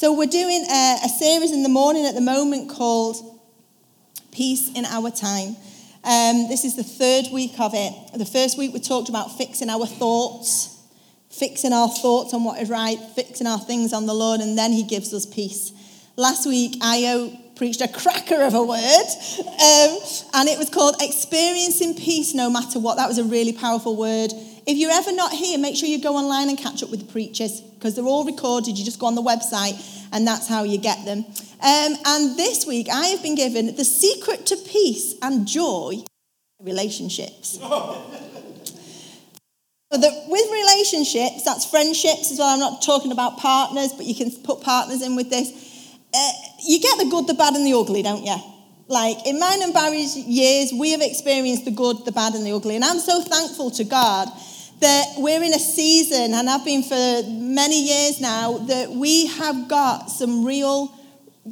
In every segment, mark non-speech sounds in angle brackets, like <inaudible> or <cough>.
So we're doing a, a series in the morning at the moment called Peace in Our Time. Um, this is the third week of it. The first week we talked about fixing our thoughts, fixing our thoughts on what is right, fixing our things on the Lord, and then He gives us peace. Last week, Io preached a cracker of a word, um, and it was called Experiencing Peace No Matter What. That was a really powerful word. If you're ever not here, make sure you go online and catch up with the preachers because they're all recorded. You just go on the website, and that's how you get them. Um, and this week, I have been given the secret to peace and joy relationships. With relationships, that's friendships as well. I'm not talking about partners, but you can put partners in with this uh, you get the good, the bad, and the ugly, don't you? Like in mine and Barry's years, we have experienced the good, the bad, and the ugly. And I'm so thankful to God that we're in a season, and I've been for many years now, that we have got some real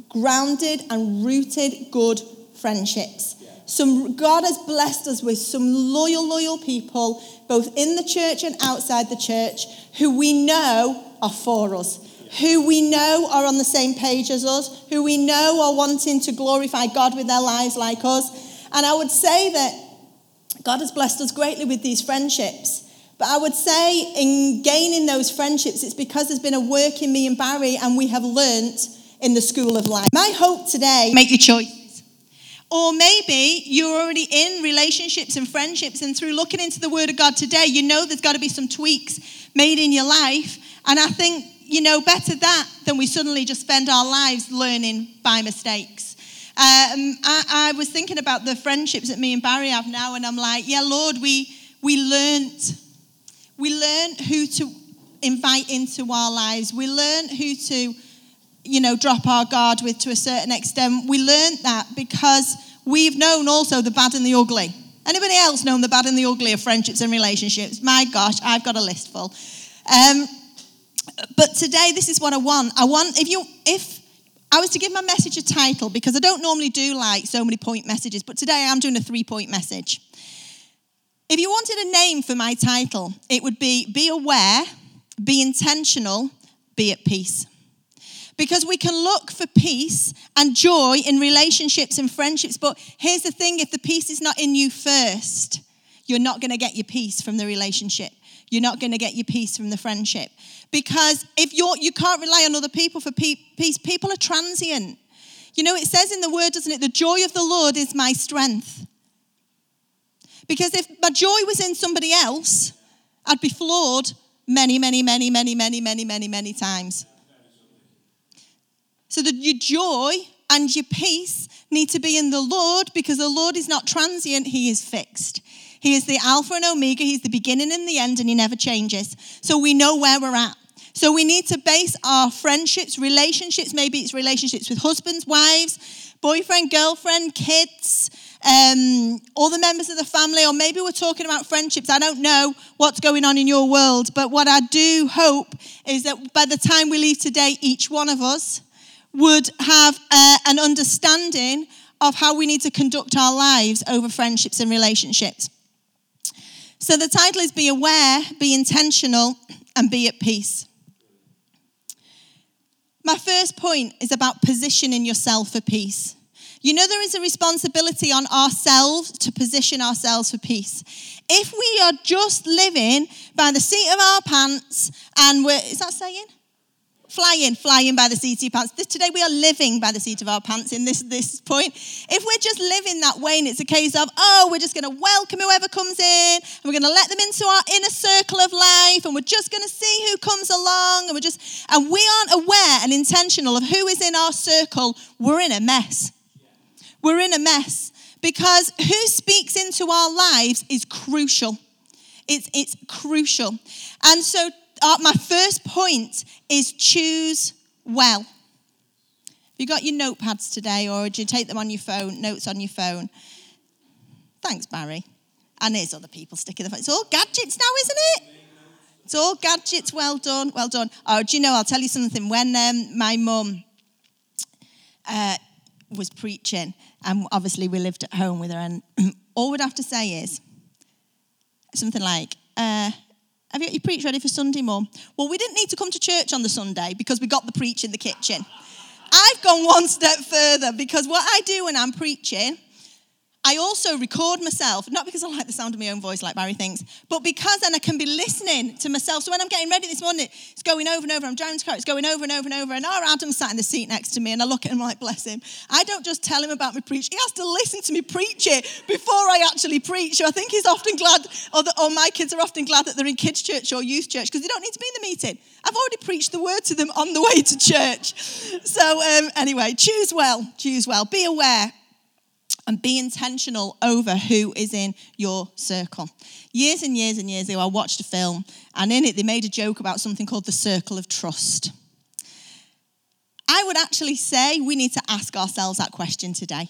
grounded and rooted good friendships. Some God has blessed us with some loyal, loyal people, both in the church and outside the church, who we know are for us who we know are on the same page as us, who we know are wanting to glorify God with their lives like us. And I would say that God has blessed us greatly with these friendships. But I would say in gaining those friendships, it's because there's been a work in me and Barry, and we have learnt in the school of life. My hope today make your choice. Or maybe you're already in relationships and friendships, and through looking into the Word of God today, you know there's got to be some tweaks made in your life. And I think you know, better that than we suddenly just spend our lives learning by mistakes. Um, I, I, was thinking about the friendships that me and Barry have now, and I'm like, yeah, Lord, we we learned we learn who to invite into our lives. We learn who to, you know, drop our guard with to a certain extent. We learned that because we've known also the bad and the ugly. Anybody else known the bad and the ugly of friendships and relationships? My gosh, I've got a list full. Um, but today, this is what I want. I want, if you, if I was to give my message a title, because I don't normally do like so many point messages, but today I'm doing a three point message. If you wanted a name for my title, it would be Be Aware, Be Intentional, Be at Peace. Because we can look for peace and joy in relationships and friendships, but here's the thing if the peace is not in you first, you're not going to get your peace from the relationship. You're not going to get your peace from the friendship. Because if you're, you can't rely on other people for peace, people are transient. You know, it says in the word, doesn't it? The joy of the Lord is my strength. Because if my joy was in somebody else, I'd be flawed many, many, many, many, many, many, many, many times. So that your joy and your peace need to be in the Lord because the Lord is not transient, He is fixed. He is the Alpha and Omega. He's the beginning and the end, and He never changes. So we know where we're at. So we need to base our friendships, relationships, maybe it's relationships with husbands, wives, boyfriend, girlfriend, kids, um, all the members of the family, or maybe we're talking about friendships. I don't know what's going on in your world, but what I do hope is that by the time we leave today, each one of us would have uh, an understanding of how we need to conduct our lives over friendships and relationships. So the title is Be Aware, Be Intentional, and Be at Peace. My first point is about positioning yourself for peace. You know, there is a responsibility on ourselves to position ourselves for peace. If we are just living by the seat of our pants and we're, is that saying? flying, flying by the seat of your pants. Today we are living by the seat of our pants in this, this point. If we're just living that way and it's a case of, oh, we're just going to welcome whoever comes in and we're going to let them into our inner circle of life and we're just going to see who comes along and we're just, and we aren't aware and intentional of who is in our circle, we're in a mess. We're in a mess because who speaks into our lives is crucial. It's, it's crucial. And so uh, my first point is choose well. Have you got your notepads today, or do you take them on your phone, notes on your phone? Thanks, Barry. And there's other people sticking the phone. It's all gadgets now, isn't it? It's all gadgets. Well done, well done. Oh, do you know? I'll tell you something. When um, my mum uh, was preaching, and obviously we lived at home with her, and <clears throat> all we'd have to say is something like, uh, Have you got your preach ready for Sunday, Mum? Well, we didn't need to come to church on the Sunday because we got the preach in the kitchen. I've gone one step further because what I do when I'm preaching I also record myself, not because I like the sound of my own voice like Barry thinks, but because then I can be listening to myself. So when I'm getting ready this morning, it's going over and over. I'm driving to car, it's going over and over and over. And our Adam sat in the seat next to me, and I look at him like, bless him. I don't just tell him about my preach, he has to listen to me preach it before I actually preach. So I think he's often glad, or, the, or my kids are often glad that they're in kids' church or youth church because they don't need to be in the meeting. I've already preached the word to them on the way to church. So um, anyway, choose well, choose well. Be aware and be intentional over who is in your circle. Years and years and years ago, I watched a film, and in it, they made a joke about something called the circle of trust. I would actually say we need to ask ourselves that question today.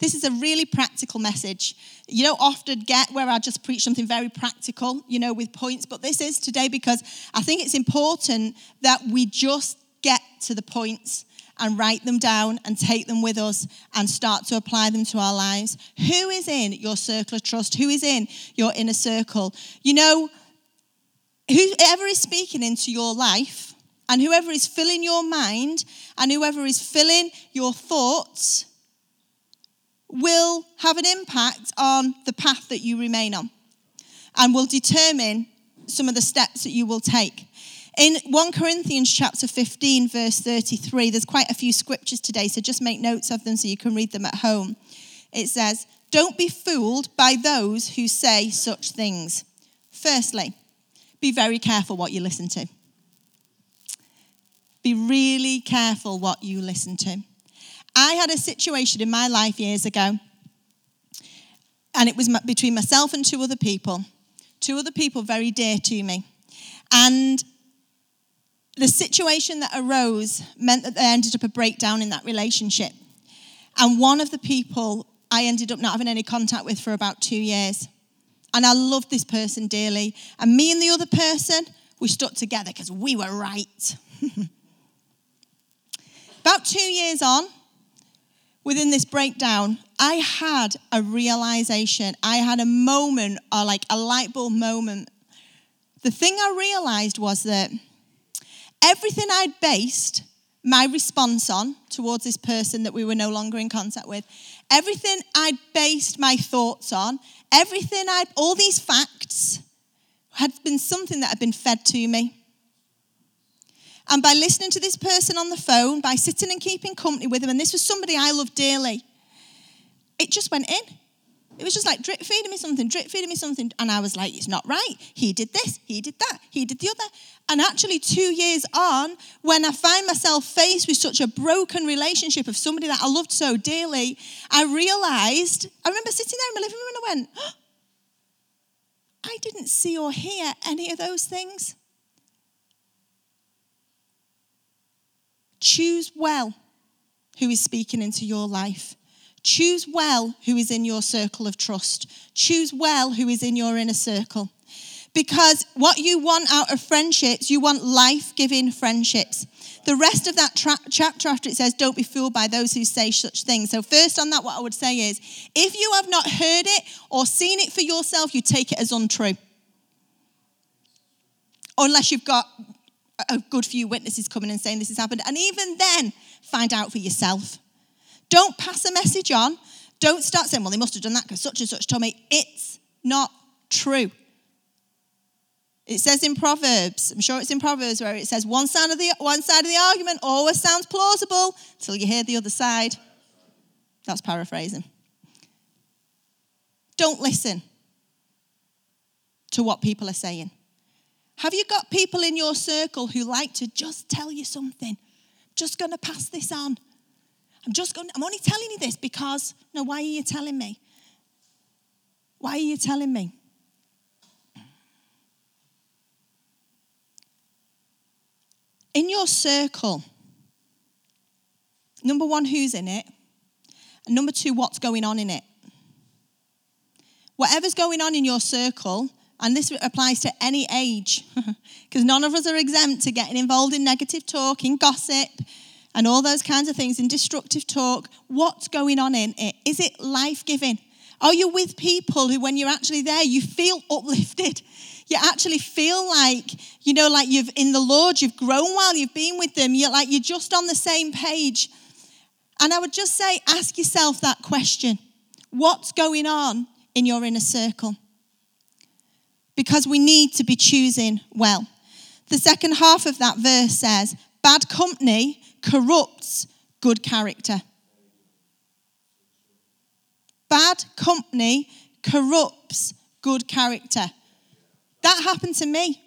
This is a really practical message. You don't often get where I just preach something very practical, you know, with points, but this is today because I think it's important that we just get to the points and write them down and take them with us and start to apply them to our lives. Who is in your circle of trust? Who is in your inner circle? You know, whoever is speaking into your life and whoever is filling your mind and whoever is filling your thoughts will have an impact on the path that you remain on and will determine some of the steps that you will take. In 1 Corinthians chapter 15, verse 33, there's quite a few scriptures today, so just make notes of them so you can read them at home. It says, Don't be fooled by those who say such things. Firstly, be very careful what you listen to. Be really careful what you listen to. I had a situation in my life years ago, and it was between myself and two other people, two other people very dear to me. And the situation that arose meant that there ended up a breakdown in that relationship. And one of the people I ended up not having any contact with for about two years. And I loved this person dearly. And me and the other person, we stuck together because we were right. <laughs> about two years on, within this breakdown, I had a realization. I had a moment, or like a light bulb moment. The thing I realized was that everything I'd based my response on towards this person that we were no longer in contact with, everything I'd based my thoughts on, everything I'd, all these facts had been something that had been fed to me. And by listening to this person on the phone, by sitting and keeping company with them, and this was somebody I loved dearly, it just went in. It was just like drip feeding me something, drip feeding me something. And I was like, it's not right. He did this, he did that, he did the other. And actually, two years on, when I find myself faced with such a broken relationship of somebody that I loved so dearly, I realized, I remember sitting there in my living room and I went, oh, I didn't see or hear any of those things. Choose well who is speaking into your life. Choose well who is in your circle of trust. Choose well who is in your inner circle. Because what you want out of friendships, you want life giving friendships. The rest of that tra- chapter after it says, Don't be fooled by those who say such things. So, first on that, what I would say is, if you have not heard it or seen it for yourself, you take it as untrue. Unless you've got a good few witnesses coming and saying this has happened. And even then, find out for yourself. Don't pass a message on. Don't start saying, well, they must have done that because such and such told me. It's not true. It says in Proverbs, I'm sure it's in Proverbs where it says one side of the one side of the argument always sounds plausible till you hear the other side. That's paraphrasing. Don't listen to what people are saying. Have you got people in your circle who like to just tell you something? Just going to pass this on. I'm just going, I'm only telling you this because, no, why are you telling me? Why are you telling me? In your circle, number one, who's in it? And number two, what's going on in it? Whatever's going on in your circle, and this applies to any age, <laughs> because none of us are exempt to getting involved in negative talk, in gossip, and all those kinds of things in destructive talk, what's going on in it? Is it life giving? Are you with people who, when you're actually there, you feel uplifted? You actually feel like, you know, like you've in the Lord, you've grown while you've been with them. You're like you're just on the same page. And I would just say, ask yourself that question What's going on in your inner circle? Because we need to be choosing well. The second half of that verse says, Bad company corrupts good character. Bad company corrupts good character. That happened to me.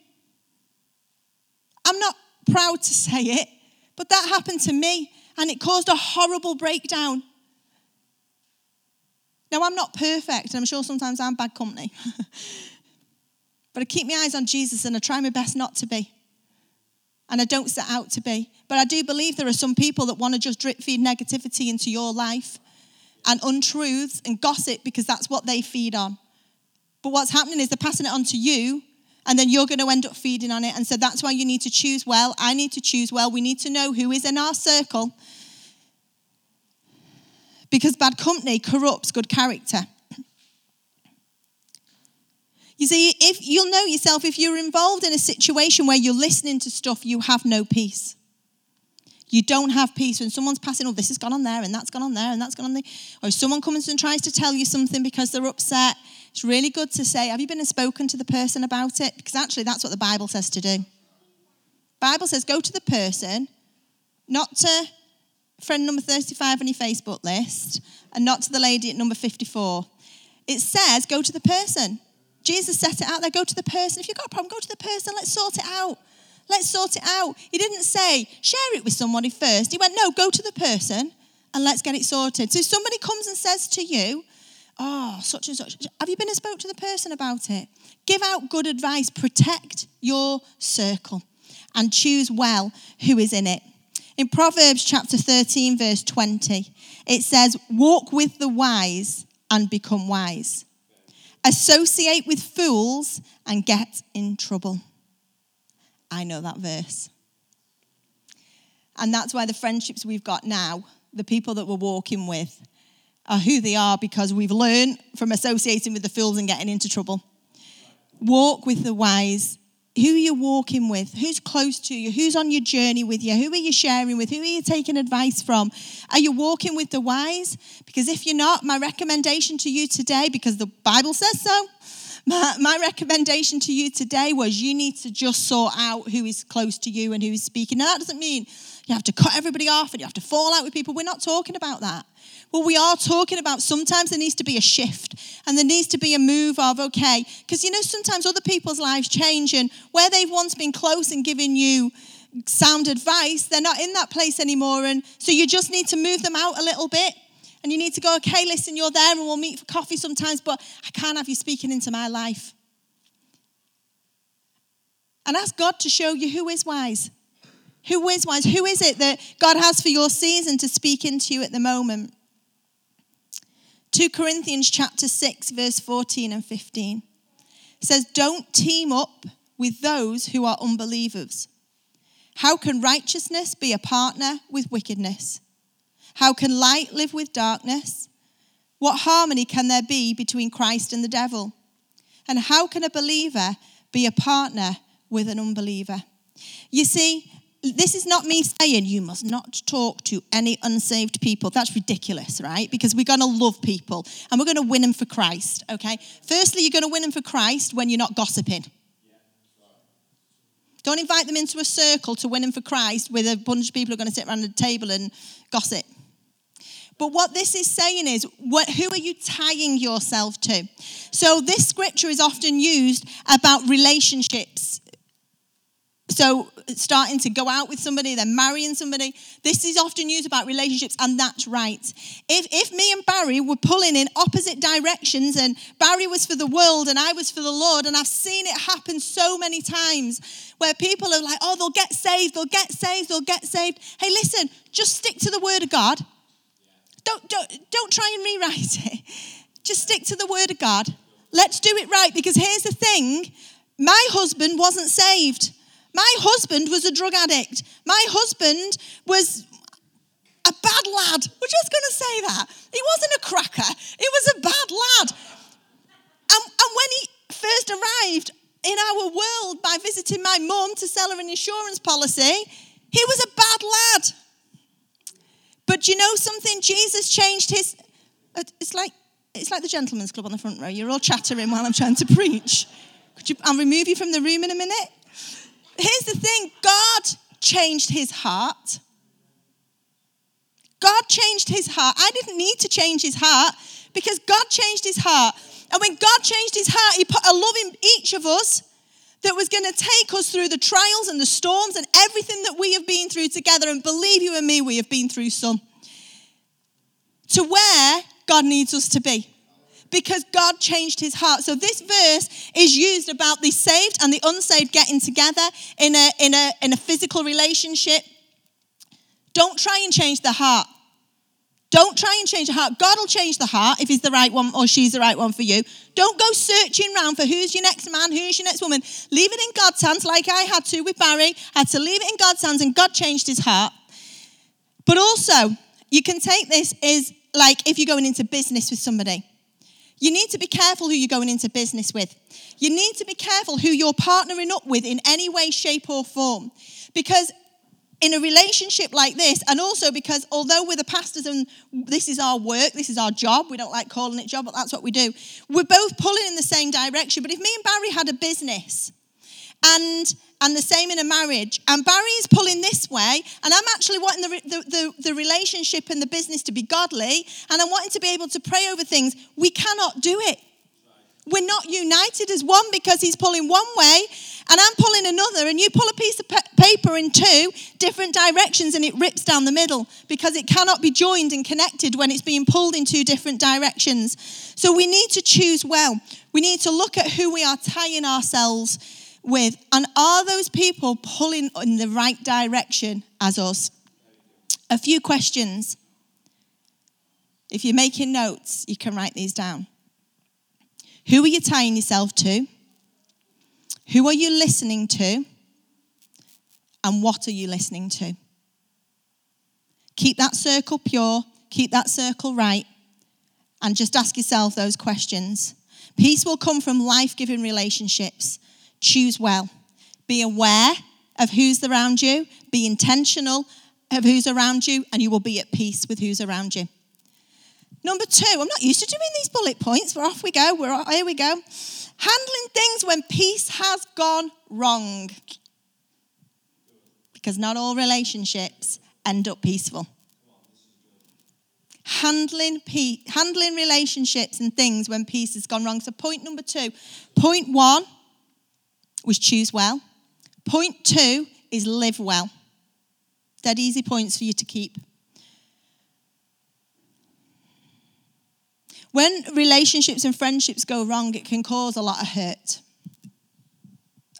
I'm not proud to say it, but that happened to me and it caused a horrible breakdown. Now, I'm not perfect, and I'm sure sometimes I'm bad company. <laughs> but I keep my eyes on Jesus and I try my best not to be. And I don't set out to be. But I do believe there are some people that want to just drip feed negativity into your life and untruths and gossip because that's what they feed on. But what's happening is they're passing it on to you, and then you're going to end up feeding on it. And so that's why you need to choose well. I need to choose well. We need to know who is in our circle because bad company corrupts good character. You see, if you'll know yourself, if you're involved in a situation where you're listening to stuff, you have no peace. You don't have peace when someone's passing, oh, this has gone on there, and that's gone on there, and that's gone on there. Or someone comes and tries to tell you something because they're upset. It's really good to say, have you been spoken to the person about it? Because actually, that's what the Bible says to do. Bible says, go to the person, not to friend number 35 on your Facebook list, and not to the lady at number 54. It says, go to the person. Jesus set it out there, go to the person. If you've got a problem, go to the person, let's sort it out. Let's sort it out. He didn't say, share it with somebody first. He went, no, go to the person and let's get it sorted. So somebody comes and says to you, oh, such and such, have you been and spoke to the person about it? Give out good advice, protect your circle, and choose well who is in it. In Proverbs chapter 13, verse 20, it says, Walk with the wise and become wise. Associate with fools and get in trouble. I know that verse. And that's why the friendships we've got now, the people that we're walking with, are who they are because we've learned from associating with the fools and getting into trouble. Walk with the wise. Who are you walking with? Who's close to you? Who's on your journey with you? Who are you sharing with? Who are you taking advice from? Are you walking with the wise? Because if you're not, my recommendation to you today, because the Bible says so, my, my recommendation to you today was you need to just sort out who is close to you and who is speaking. Now, that doesn't mean you have to cut everybody off and you have to fall out with people. We're not talking about that. What we are talking about, sometimes there needs to be a shift and there needs to be a move of, okay, because you know, sometimes other people's lives change and where they've once been close and giving you sound advice, they're not in that place anymore. And so you just need to move them out a little bit and you need to go, okay, listen, you're there and we'll meet for coffee sometimes, but I can't have you speaking into my life. And ask God to show you who is wise. Who is wise? Who is it that God has for your season to speak into you at the moment? 2 Corinthians chapter 6 verse 14 and 15 says don't team up with those who are unbelievers. How can righteousness be a partner with wickedness? How can light live with darkness? What harmony can there be between Christ and the devil? And how can a believer be a partner with an unbeliever? You see, this is not me saying you must not talk to any unsaved people. That's ridiculous, right? Because we're going to love people and we're going to win them for Christ, okay? Firstly, you're going to win them for Christ when you're not gossiping. Don't invite them into a circle to win them for Christ with a bunch of people who are going to sit around the table and gossip. But what this is saying is, what, who are you tying yourself to? So, this scripture is often used about relationships. So, starting to go out with somebody, then marrying somebody. This is often used about relationships, and that's right. If, if me and Barry were pulling in opposite directions, and Barry was for the world and I was for the Lord, and I've seen it happen so many times where people are like, oh, they'll get saved, they'll get saved, they'll get saved. Hey, listen, just stick to the word of God don't, don't, don't try and rewrite it. Just stick to the word of God. Let's do it right because here's the thing my husband wasn't saved. My husband was a drug addict. My husband was a bad lad. We're just going to say that. He wasn't a cracker, he was a bad lad. And, and when he first arrived, in our world by visiting my mum to sell her an insurance policy. He was a bad lad. But you know something? Jesus changed his. uh, It's like it's like the gentleman's club on the front row. You're all chattering while I'm trying to preach. Could you? I'll remove you from the room in a minute. Here's the thing: God changed his heart. God changed his heart. I didn't need to change his heart because God changed his heart. And when God changed his heart, he put a love in each of us that was going to take us through the trials and the storms and everything that we have been through together. And believe you and me, we have been through some. To where God needs us to be. Because God changed his heart. So this verse is used about the saved and the unsaved getting together in a, in a, in a physical relationship. Don't try and change the heart. Don't try and change the heart. God will change the heart if he's the right one or she's the right one for you. Don't go searching around for who's your next man, who's your next woman. Leave it in God's hands, like I had to with Barry. I had to leave it in God's hands, and God changed his heart. But also, you can take this as like if you're going into business with somebody. You need to be careful who you're going into business with. You need to be careful who you're partnering up with in any way, shape, or form. Because in a relationship like this, and also because although we're the pastors and this is our work, this is our job, we don't like calling it job, but that's what we do. We're both pulling in the same direction. But if me and Barry had a business, and and the same in a marriage, and Barry is pulling this way, and I'm actually wanting the, the, the, the relationship and the business to be godly, and I'm wanting to be able to pray over things, we cannot do it. We're not united as one because he's pulling one way and I'm pulling another, and you pull a piece of paper in two different directions and it rips down the middle because it cannot be joined and connected when it's being pulled in two different directions. So we need to choose well. We need to look at who we are tying ourselves with, and are those people pulling in the right direction as us? A few questions. If you're making notes, you can write these down. Who are you tying yourself to? Who are you listening to? And what are you listening to? Keep that circle pure, keep that circle right, and just ask yourself those questions. Peace will come from life giving relationships. Choose well. Be aware of who's around you, be intentional of who's around you, and you will be at peace with who's around you. Number two, I'm not used to doing these bullet points. We're off we go. We're off, here we go. Handling things when peace has gone wrong. Because not all relationships end up peaceful. Handling, peace, handling relationships and things when peace has gone wrong. So, point number two. Point one was choose well. Point two is live well. Dead easy points for you to keep. When relationships and friendships go wrong, it can cause a lot of hurt.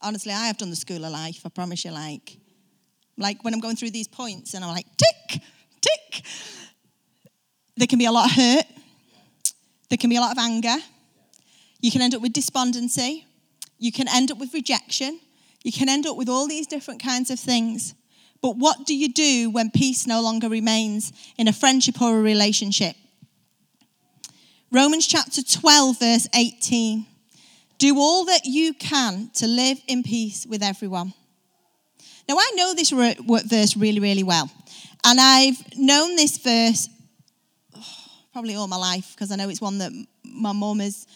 Honestly, I have done the school of life, I promise you, like. Like when I'm going through these points and I'm like, tick, tick. There can be a lot of hurt. There can be a lot of anger. You can end up with despondency. You can end up with rejection. You can end up with all these different kinds of things. But what do you do when peace no longer remains in a friendship or a relationship? Romans chapter 12, verse 18. Do all that you can to live in peace with everyone. Now, I know this verse really, really well. And I've known this verse <sighs> probably all my life because I know it's one that my mum has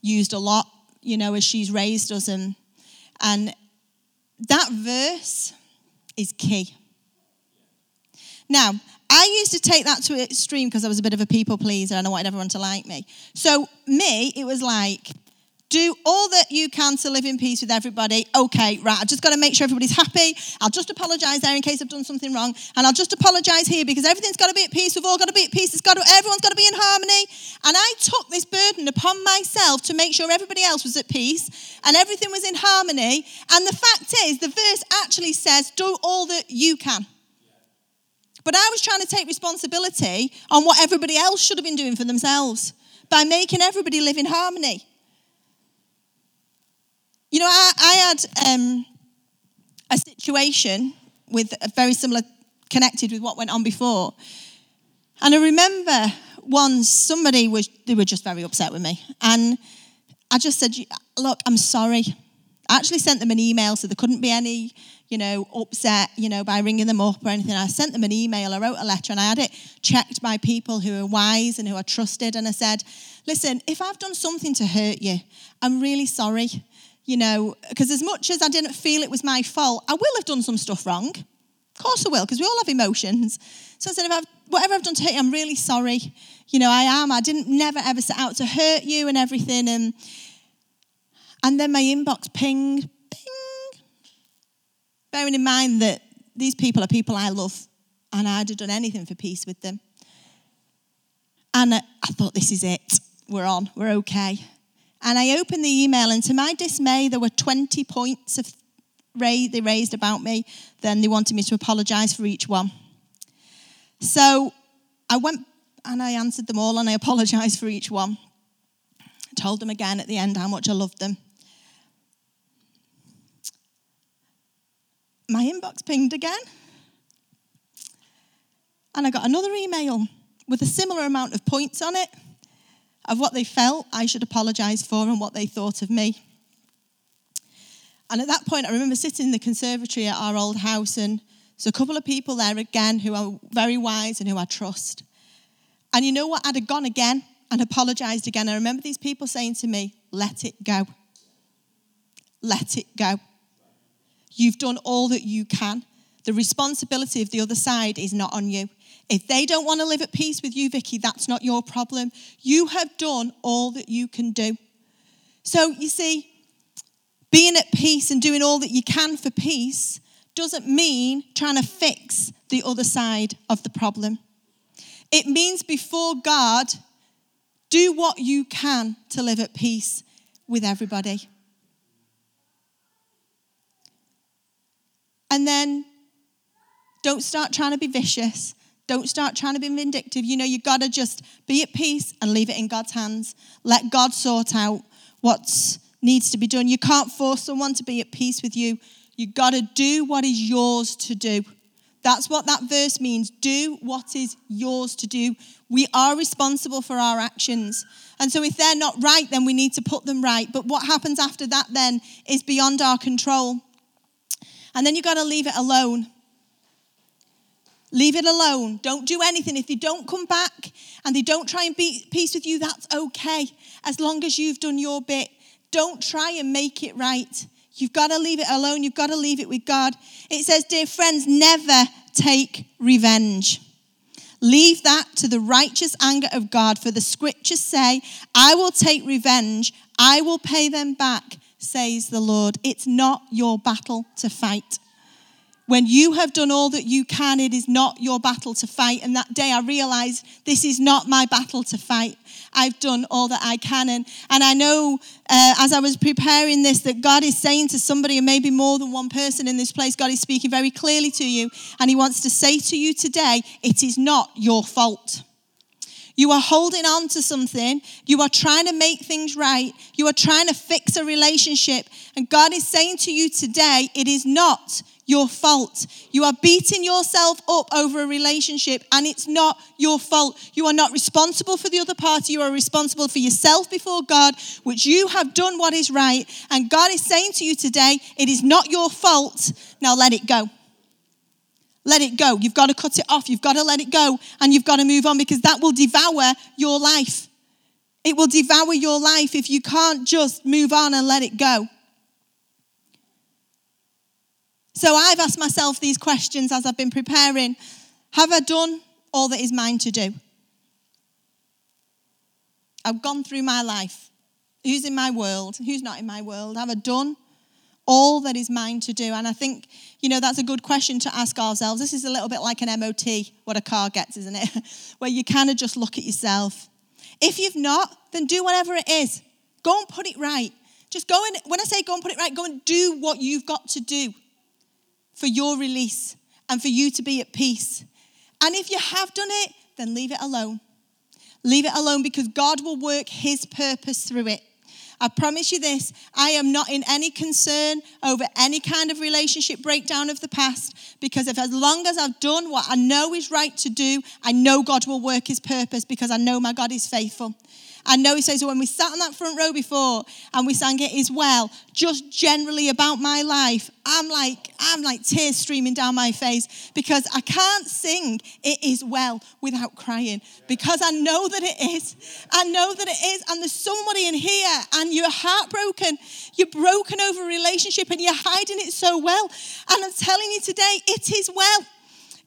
used a lot, you know, as she's raised us. And, and that verse is key. Now, I used to take that to extreme because I was a bit of a people pleaser and I wanted everyone to like me. So, me, it was like, do all that you can to live in peace with everybody. Okay, right, I've just got to make sure everybody's happy. I'll just apologize there in case I've done something wrong. And I'll just apologize here because everything's got to be at peace. We've all got to be at peace. It's got to, everyone's got to be in harmony. And I took this burden upon myself to make sure everybody else was at peace and everything was in harmony. And the fact is, the verse actually says, do all that you can. But I was trying to take responsibility on what everybody else should have been doing for themselves by making everybody live in harmony. You know, I, I had um, a situation with a very similar, connected with what went on before. And I remember once somebody was, they were just very upset with me. And I just said, Look, I'm sorry. I actually sent them an email so there couldn't be any, you know, upset, you know, by ringing them up or anything. I sent them an email, I wrote a letter, and I had it checked by people who are wise and who are trusted. And I said, listen, if I've done something to hurt you, I'm really sorry. You know, because as much as I didn't feel it was my fault, I will have done some stuff wrong. Of course I will, because we all have emotions. So I said, if I've, whatever I've done to hurt you, I'm really sorry. You know, I am. I didn't never ever set out to hurt you and everything. And and then my inbox pinged, ping. Bearing in mind that these people are people I love, and I'd have done anything for peace with them. And I thought, this is it. We're on. We're okay. And I opened the email, and to my dismay, there were 20 points of they raised about me. Then they wanted me to apologize for each one. So I went and I answered them all, and I apologized for each one. I told them again at the end how much I loved them. My inbox pinged again. And I got another email with a similar amount of points on it of what they felt I should apologize for and what they thought of me. And at that point, I remember sitting in the conservatory at our old house, and there's a couple of people there again who are very wise and who I trust. And you know what? I'd have gone again and apologized again. I remember these people saying to me, Let it go. Let it go. You've done all that you can. The responsibility of the other side is not on you. If they don't want to live at peace with you, Vicky, that's not your problem. You have done all that you can do. So, you see, being at peace and doing all that you can for peace doesn't mean trying to fix the other side of the problem. It means before God, do what you can to live at peace with everybody. And then don't start trying to be vicious. Don't start trying to be vindictive. You know, you've got to just be at peace and leave it in God's hands. Let God sort out what needs to be done. You can't force someone to be at peace with you. You've got to do what is yours to do. That's what that verse means. Do what is yours to do. We are responsible for our actions. And so if they're not right, then we need to put them right. But what happens after that then is beyond our control. And then you've got to leave it alone. Leave it alone. Don't do anything. If they don't come back and they don't try and be peace with you, that's okay. As long as you've done your bit. Don't try and make it right. You've got to leave it alone. You've got to leave it with God. It says, Dear friends, never take revenge. Leave that to the righteous anger of God, for the scriptures say, I will take revenge, I will pay them back, says the Lord. It's not your battle to fight. When you have done all that you can, it is not your battle to fight. And that day I realized this is not my battle to fight. I've done all that I can. And, and I know uh, as I was preparing this that God is saying to somebody, and maybe more than one person in this place, God is speaking very clearly to you. And He wants to say to you today, it is not your fault. You are holding on to something. You are trying to make things right. You are trying to fix a relationship. And God is saying to you today, it is not your fault. You are beating yourself up over a relationship and it's not your fault. You are not responsible for the other party. You are responsible for yourself before God, which you have done what is right. And God is saying to you today, it is not your fault. Now let it go. Let it go. You've got to cut it off. You've got to let it go and you've got to move on because that will devour your life. It will devour your life if you can't just move on and let it go. So I've asked myself these questions as I've been preparing Have I done all that is mine to do? I've gone through my life. Who's in my world? Who's not in my world? Have I done all that is mine to do? And I think, you know, that's a good question to ask ourselves. This is a little bit like an MOT, what a car gets, isn't it? <laughs> Where you kind of just look at yourself. If you've not, then do whatever it is. Go and put it right. Just go and, when I say go and put it right, go and do what you've got to do for your release and for you to be at peace. And if you have done it, then leave it alone. Leave it alone because God will work His purpose through it. I promise you this I am not in any concern over any kind of relationship breakdown of the past because if as long as I've done what I know is right to do, I know God will work his purpose because I know my God is faithful. I know he says when we sat on that front row before and we sang it is well, just generally about my life, I'm like, I'm like tears streaming down my face because I can't sing it is well without crying because I know that it is. I know that it is. And there's somebody in here and you're heartbroken. You're broken over a relationship and you're hiding it so well. And I'm telling you today, it is well.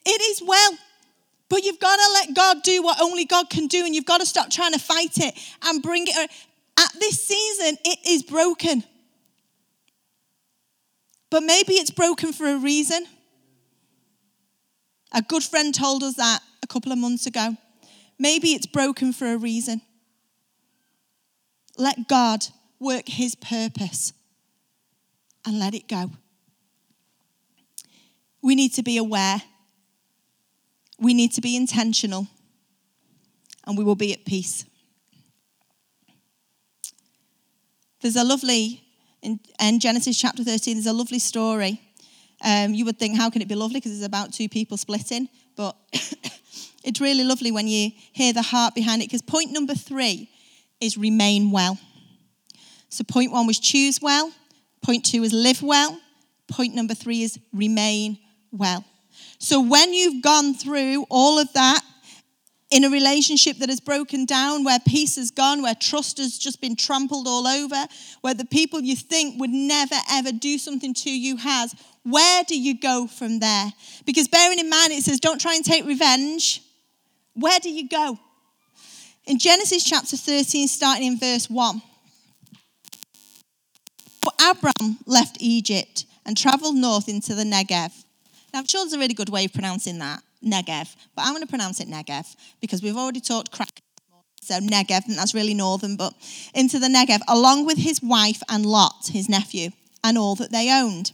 It is well. But you've got to let God do what only God can do, and you've got to stop trying to fight it and bring it. At this season, it is broken. But maybe it's broken for a reason. A good friend told us that a couple of months ago. Maybe it's broken for a reason. Let God work his purpose and let it go. We need to be aware we need to be intentional and we will be at peace. There's a lovely, in, in Genesis chapter 13, there's a lovely story. Um, you would think, how can it be lovely? Because it's about two people splitting. But <coughs> it's really lovely when you hear the heart behind it. Because point number three is remain well. So point one was choose well. Point two is live well. Point number three is remain well. So when you've gone through all of that in a relationship that has broken down, where peace has gone, where trust has just been trampled all over, where the people you think would never ever do something to you has, where do you go from there? Because bearing in mind, it says, don't try and take revenge. Where do you go? In Genesis chapter 13, starting in verse 1. Abram left Egypt and traveled north into the Negev now, I'm sure there's a really good way of pronouncing that, Negev, but I'm going to pronounce it Negev because we've already talked crack. So Negev, and that's really northern, but into the Negev, along with his wife and Lot, his nephew, and all that they owned.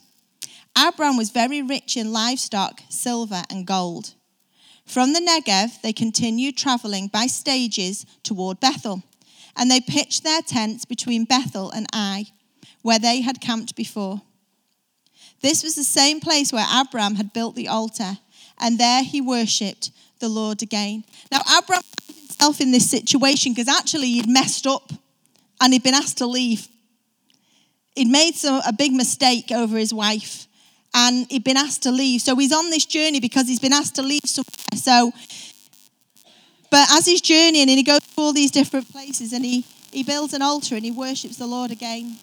Abram was very rich in livestock, silver, and gold. From the Negev, they continued traveling by stages toward Bethel, and they pitched their tents between Bethel and Ai, where they had camped before. This was the same place where Abram had built the altar, and there he worshipped the Lord again. Now, Abram found himself in this situation because actually he'd messed up and he'd been asked to leave. He'd made some, a big mistake over his wife and he'd been asked to leave. So he's on this journey because he's been asked to leave somewhere. So, but as he's journeying and he goes to all these different places and he, he builds an altar and he worships the Lord again.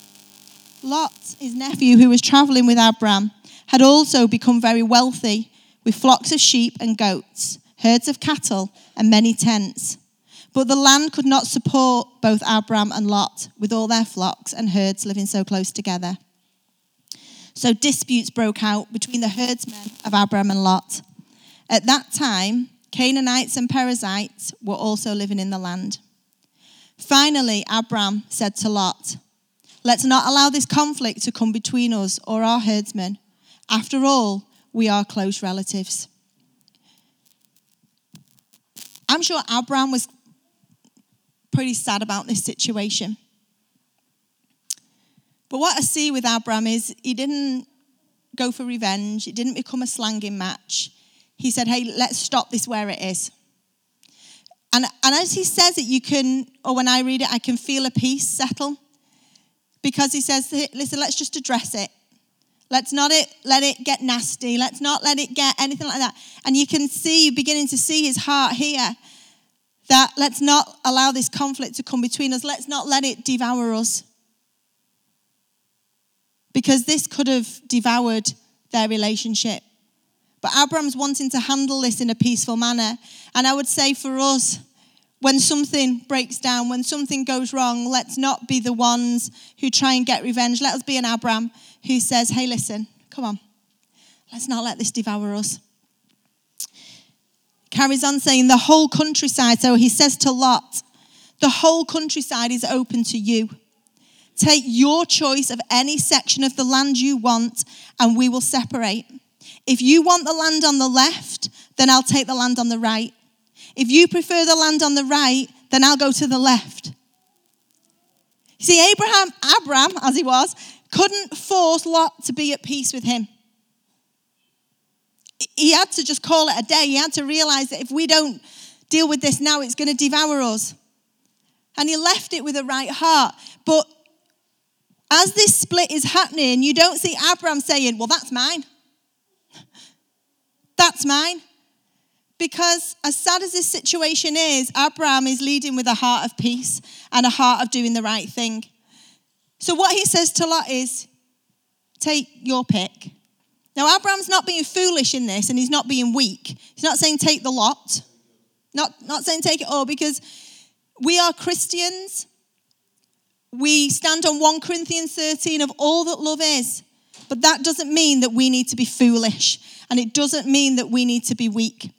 Lot, his nephew, who was traveling with Abram, had also become very wealthy with flocks of sheep and goats, herds of cattle, and many tents. But the land could not support both Abram and Lot with all their flocks and herds living so close together. So disputes broke out between the herdsmen of Abram and Lot. At that time, Canaanites and Perizzites were also living in the land. Finally, Abram said to Lot, Let's not allow this conflict to come between us or our herdsmen. After all, we are close relatives. I'm sure Abraham was pretty sad about this situation. But what I see with Abraham is he didn't go for revenge, it didn't become a slanging match. He said, Hey, let's stop this where it is. And, and as he says it, you can, or when I read it, I can feel a peace settle because he says, listen, let's just address it. Let's not it, let it get nasty. Let's not let it get anything like that. And you can see, beginning to see his heart here, that let's not allow this conflict to come between us. Let's not let it devour us. Because this could have devoured their relationship. But Abraham's wanting to handle this in a peaceful manner. And I would say for us, when something breaks down, when something goes wrong, let's not be the ones who try and get revenge. Let us be an Abram who says, hey, listen, come on, let's not let this devour us. Carries on saying, the whole countryside. So he says to Lot, the whole countryside is open to you. Take your choice of any section of the land you want, and we will separate. If you want the land on the left, then I'll take the land on the right. If you prefer the land on the right, then I'll go to the left. You see, Abraham, Abram, as he was, couldn't force Lot to be at peace with him. He had to just call it a day. He had to realize that if we don't deal with this now, it's going to devour us. and he left it with a right heart. But as this split is happening, you don't see Abraham saying, Well, that's mine. <laughs> That's mine. Because as sad as this situation is, Abraham is leading with a heart of peace and a heart of doing the right thing. So what he says to Lot is, take your pick. Now, Abraham's not being foolish in this and he's not being weak. He's not saying take the lot, not, not saying take it all, because we are Christians. We stand on 1 Corinthians 13 of all that love is. But that doesn't mean that we need to be foolish, and it doesn't mean that we need to be weak.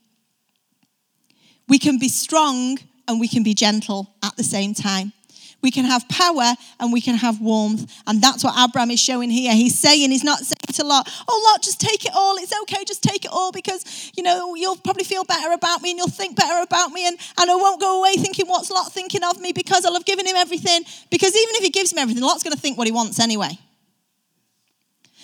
We can be strong and we can be gentle at the same time. We can have power and we can have warmth. And that's what Abraham is showing here. He's saying, he's not saying to Lot, oh, Lot, just take it all. It's okay, just take it all because, you know, you'll probably feel better about me and you'll think better about me. And, and I won't go away thinking, what's Lot thinking of me because I'll have given him everything. Because even if he gives him everything, Lot's going to think what he wants anyway.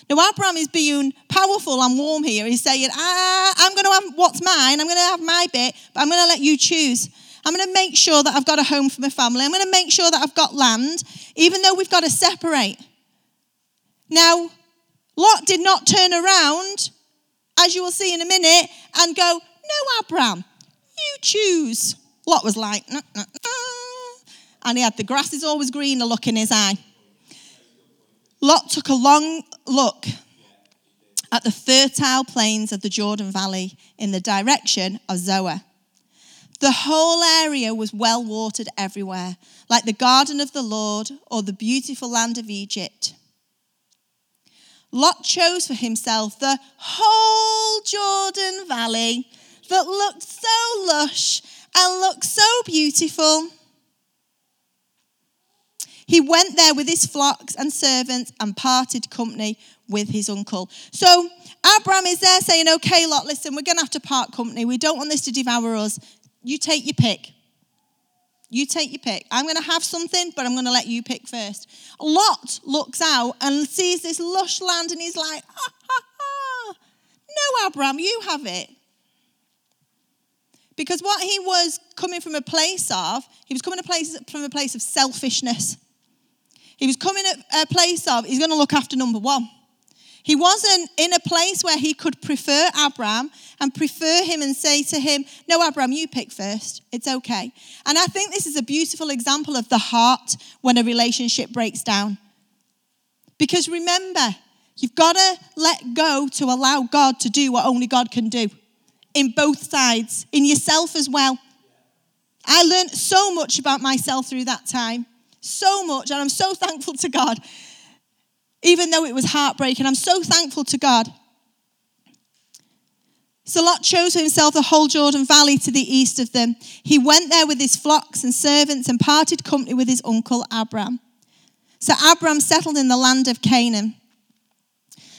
Now, Abraham is being powerful and warm here. He's saying, ah, I'm going to have what's mine. I'm going to have my bit, but I'm going to let you choose. I'm going to make sure that I've got a home for my family. I'm going to make sure that I've got land, even though we've got to separate. Now, Lot did not turn around, as you will see in a minute, and go, No, Abraham, you choose. Lot was like, nah, nah, nah. and he had the grass is always greener look in his eye. Lot took a long look at the fertile plains of the Jordan Valley in the direction of Zoar. The whole area was well watered everywhere, like the garden of the Lord or the beautiful land of Egypt. Lot chose for himself the whole Jordan Valley that looked so lush and looked so beautiful. He went there with his flocks and servants and parted company with his uncle. So Abraham is there saying, Okay, Lot, listen, we're going to have to part company. We don't want this to devour us. You take your pick. You take your pick. I'm going to have something, but I'm going to let you pick first. Lot looks out and sees this lush land and he's like, ha, ha, ha. No, Abraham, you have it. Because what he was coming from a place of, he was coming a place, from a place of selfishness. He was coming at a place of, he's going to look after number one. He wasn't in a place where he could prefer Abraham and prefer him and say to him, No, Abraham, you pick first. It's okay. And I think this is a beautiful example of the heart when a relationship breaks down. Because remember, you've got to let go to allow God to do what only God can do in both sides, in yourself as well. I learned so much about myself through that time so much, and I'm so thankful to God. Even though it was heartbreaking, I'm so thankful to God. So Lot chose for himself the whole Jordan Valley to the east of them. He went there with his flocks and servants and parted company with his uncle Abram. So Abram settled in the land of Canaan.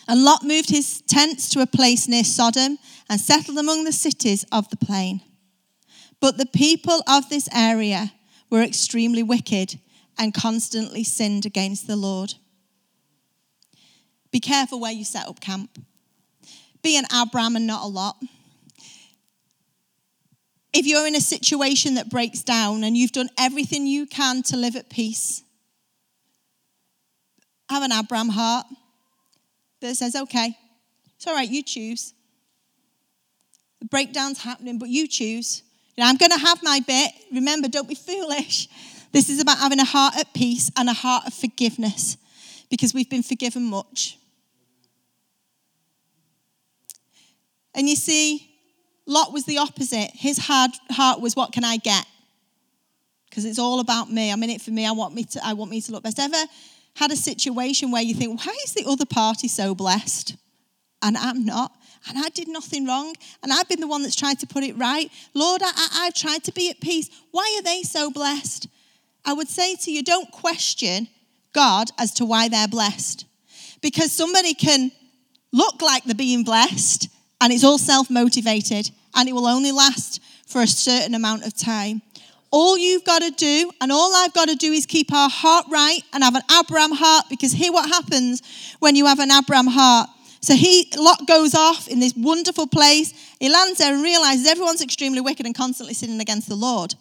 And Lot moved his tents to a place near Sodom and settled among the cities of the plain. But the people of this area were extremely wicked and constantly sinned against the Lord. Be careful where you set up camp. Be an Abram and not a Lot. If you're in a situation that breaks down and you've done everything you can to live at peace, have an Abram heart that says, okay, it's all right, you choose. The breakdown's happening, but you choose. You know, I'm going to have my bit. Remember, don't be foolish. This is about having a heart at peace and a heart of forgiveness because we've been forgiven much. And you see, Lot was the opposite. His hard heart was, what can I get? Because it's all about me. I'm in it for me. I want me to, I want me to look best. Ever had a situation where you think, why is the other party so blessed? And I'm not. And I did nothing wrong. And I've been the one that's tried to put it right. Lord, I, I've tried to be at peace. Why are they so blessed? I would say to you, don't question God as to why they're blessed. Because somebody can look like they're being blessed and it's all self motivated and it will only last for a certain amount of time. All you've got to do, and all I've got to do, is keep our heart right and have an Abraham heart because hear what happens when you have an Abraham heart. So he Lot goes off in this wonderful place. He lands there and realizes everyone's extremely wicked and constantly sinning against the Lord.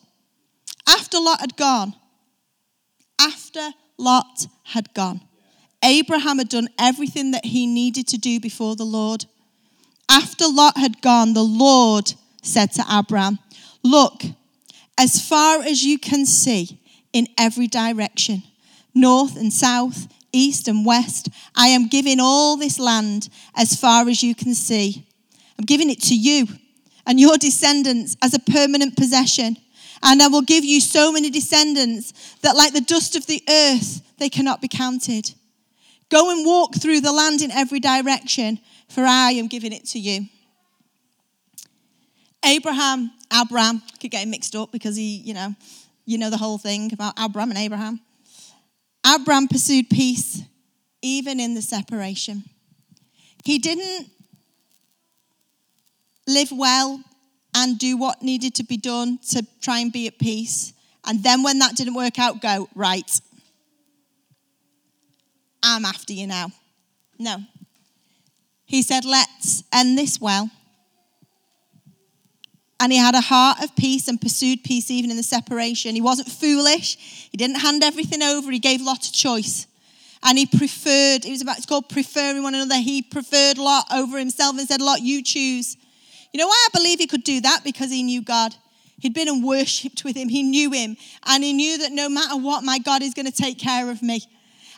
After Lot had gone, after Lot had gone. Abraham had done everything that he needed to do before the Lord. After Lot had gone, the Lord said to Abraham, Look, as far as you can see in every direction, north and south, east and west, I am giving all this land as far as you can see. I'm giving it to you and your descendants as a permanent possession. And I will give you so many descendants that, like the dust of the earth, they cannot be counted. Go and walk through the land in every direction, for I am giving it to you. Abraham, Abram, I could get him mixed up because he, you know, you know the whole thing about Abram and Abraham. Abram pursued peace even in the separation. He didn't live well and do what needed to be done to try and be at peace. And then when that didn't work out, go, right, I'm after you now. No. He said, let's end this well. And he had a heart of peace and pursued peace even in the separation. He wasn't foolish. He didn't hand everything over. He gave Lot a choice. And he preferred, it was about, it's called preferring one another. He preferred Lot over himself and said, Lot, you choose. You know why I believe he could do that? Because he knew God. He'd been and worshipped with him. He knew him. And he knew that no matter what, my God is going to take care of me.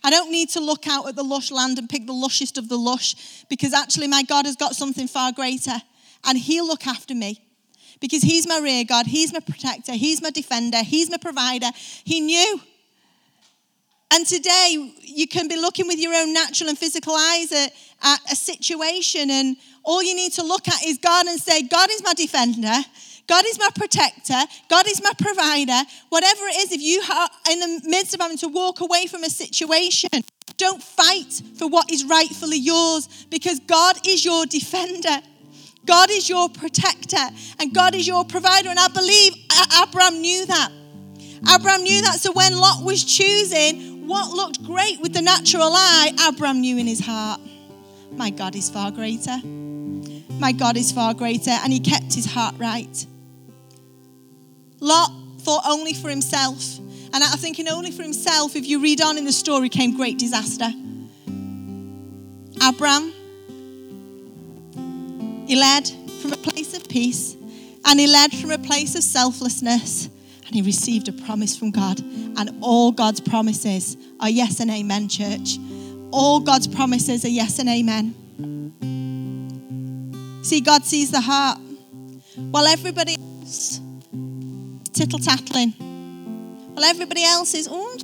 I don't need to look out at the lush land and pick the lushest of the lush because actually my God has got something far greater and he'll look after me because he's my rear God, he's my protector, he's my defender, he's my provider. He knew. And today, you can be looking with your own natural and physical eyes at, at a situation, and all you need to look at is God and say, God is my defender. God is my protector. God is my provider. Whatever it is, if you are in the midst of having to walk away from a situation, don't fight for what is rightfully yours because God is your defender. God is your protector and God is your provider. And I believe Abraham knew that. Abraham knew that. So when Lot was choosing what looked great with the natural eye, Abraham knew in his heart, my God is far greater. My God is far greater, and he kept his heart right. Lot thought only for himself. And out of thinking only for himself, if you read on in the story, came great disaster. Abram, he led from a place of peace, and he led from a place of selflessness, and he received a promise from God. And all God's promises are yes and amen, church. All God's promises are yes and amen. See, God sees the heart. While everybody else is tittle tattling, while everybody else is, oh.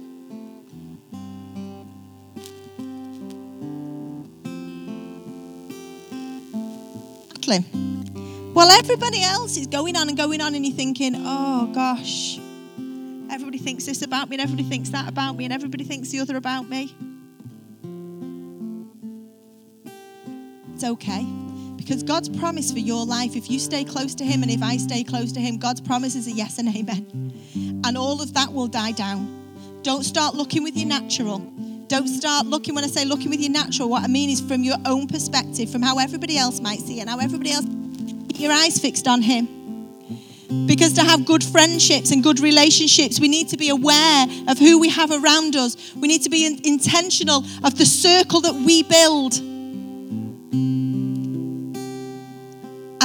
While everybody else is going on and going on, and you're thinking, oh gosh, everybody thinks this about me, and everybody thinks that about me, and everybody thinks the other about me. It's okay. Because God's promise for your life, if you stay close to Him and if I stay close to Him, God's promise is a yes and amen. And all of that will die down. Don't start looking with your natural. Don't start looking, when I say looking with your natural, what I mean is from your own perspective, from how everybody else might see and how everybody else, keep your eyes fixed on Him. Because to have good friendships and good relationships, we need to be aware of who we have around us. We need to be intentional of the circle that we build.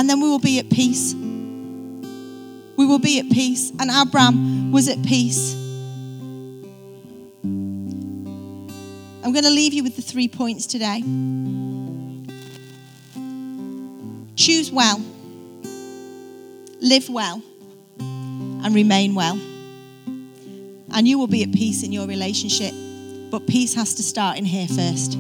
And then we will be at peace. We will be at peace. And Abraham was at peace. I'm going to leave you with the three points today. Choose well, live well, and remain well. And you will be at peace in your relationship. But peace has to start in here first.